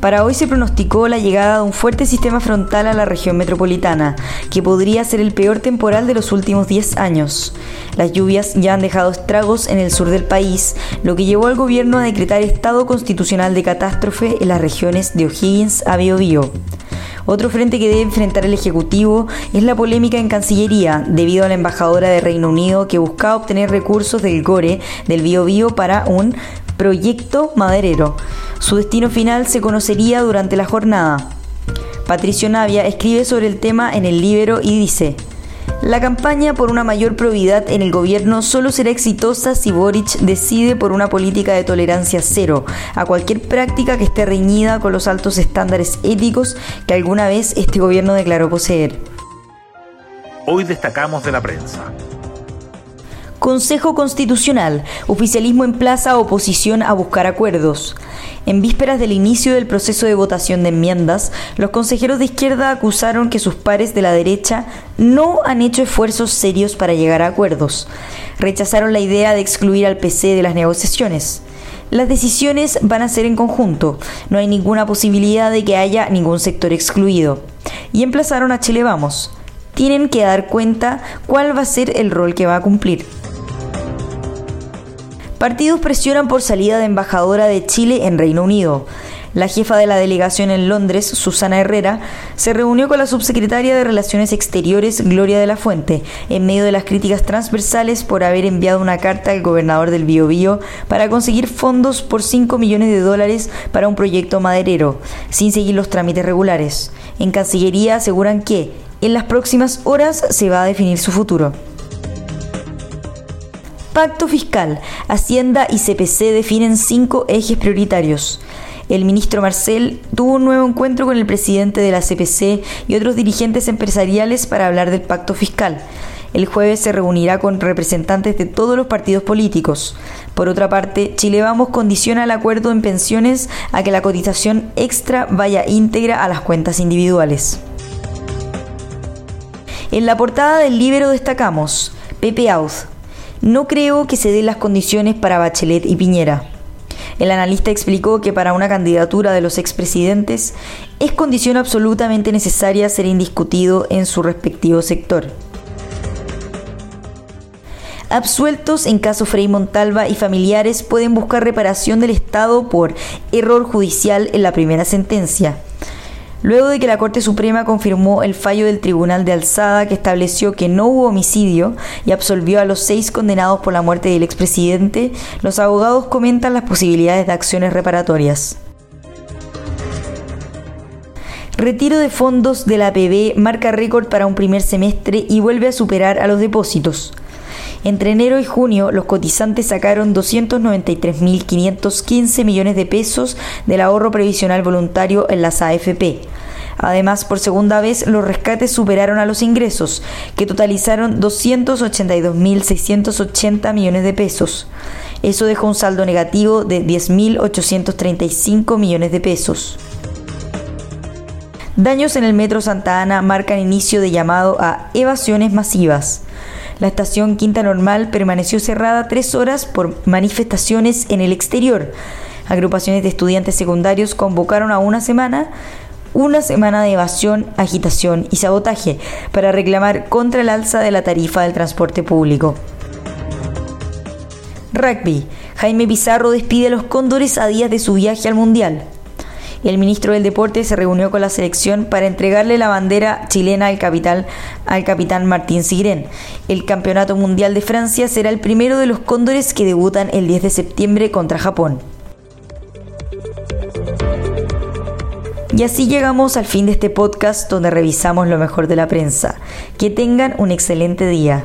Para hoy se pronosticó la llegada de un fuerte sistema frontal a la región metropolitana, que podría ser el peor temporal de los últimos 10 años. Las lluvias ya han dejado estragos en el sur del país, lo que llevó al gobierno a decretar estado constitucional de catástrofe en las regiones de O'Higgins a Biobío. Otro frente que debe enfrentar el Ejecutivo es la polémica en Cancillería, debido a la embajadora de Reino Unido que buscaba obtener recursos del GORE del Biobío para un proyecto maderero. Su destino final se conocería durante la jornada. Patricio Navia escribe sobre el tema en el libro y dice, la campaña por una mayor probidad en el gobierno solo será exitosa si Boric decide por una política de tolerancia cero a cualquier práctica que esté reñida con los altos estándares éticos que alguna vez este gobierno declaró poseer. Hoy destacamos de la prensa. Consejo Constitucional. Oficialismo en plaza oposición a buscar acuerdos. En vísperas del inicio del proceso de votación de enmiendas, los consejeros de izquierda acusaron que sus pares de la derecha no han hecho esfuerzos serios para llegar a acuerdos. Rechazaron la idea de excluir al PC de las negociaciones. Las decisiones van a ser en conjunto, no hay ninguna posibilidad de que haya ningún sector excluido. Y emplazaron a Chile Vamos. Tienen que dar cuenta cuál va a ser el rol que va a cumplir. Partidos presionan por salida de embajadora de Chile en Reino Unido. La jefa de la delegación en Londres, Susana Herrera, se reunió con la subsecretaria de Relaciones Exteriores, Gloria de la Fuente, en medio de las críticas transversales por haber enviado una carta al gobernador del Biobío para conseguir fondos por 5 millones de dólares para un proyecto maderero, sin seguir los trámites regulares. En Cancillería aseguran que en las próximas horas se va a definir su futuro. Pacto fiscal. Hacienda y CPC definen cinco ejes prioritarios. El ministro Marcel tuvo un nuevo encuentro con el presidente de la CPC y otros dirigentes empresariales para hablar del pacto fiscal. El jueves se reunirá con representantes de todos los partidos políticos. Por otra parte, Chile Vamos condiciona el acuerdo en pensiones a que la cotización extra vaya íntegra a las cuentas individuales. En la portada del libro destacamos Pepe Auz, no creo que se den las condiciones para Bachelet y Piñera. El analista explicó que para una candidatura de los expresidentes es condición absolutamente necesaria ser indiscutido en su respectivo sector. Absueltos en caso Frei Montalva y familiares pueden buscar reparación del Estado por error judicial en la primera sentencia. Luego de que la Corte Suprema confirmó el fallo del Tribunal de Alzada que estableció que no hubo homicidio y absolvió a los seis condenados por la muerte del expresidente, los abogados comentan las posibilidades de acciones reparatorias. Retiro de fondos de la PB marca récord para un primer semestre y vuelve a superar a los depósitos. Entre enero y junio, los cotizantes sacaron 293.515 millones de pesos del ahorro previsional voluntario en las AFP. Además, por segunda vez, los rescates superaron a los ingresos, que totalizaron 282.680 millones de pesos. Eso dejó un saldo negativo de 10.835 millones de pesos. Daños en el Metro Santa Ana marcan inicio de llamado a evasiones masivas. La estación Quinta Normal permaneció cerrada tres horas por manifestaciones en el exterior. Agrupaciones de estudiantes secundarios convocaron a una semana una semana de evasión, agitación y sabotaje para reclamar contra el alza de la tarifa del transporte público. Rugby. Jaime Pizarro despide a los cóndores a días de su viaje al Mundial el ministro del Deporte se reunió con la selección para entregarle la bandera chilena al, capital, al capitán Martín Sigrén. El Campeonato Mundial de Francia será el primero de los cóndores que debutan el 10 de septiembre contra Japón. Y así llegamos al fin de este podcast donde revisamos lo mejor de la prensa. Que tengan un excelente día.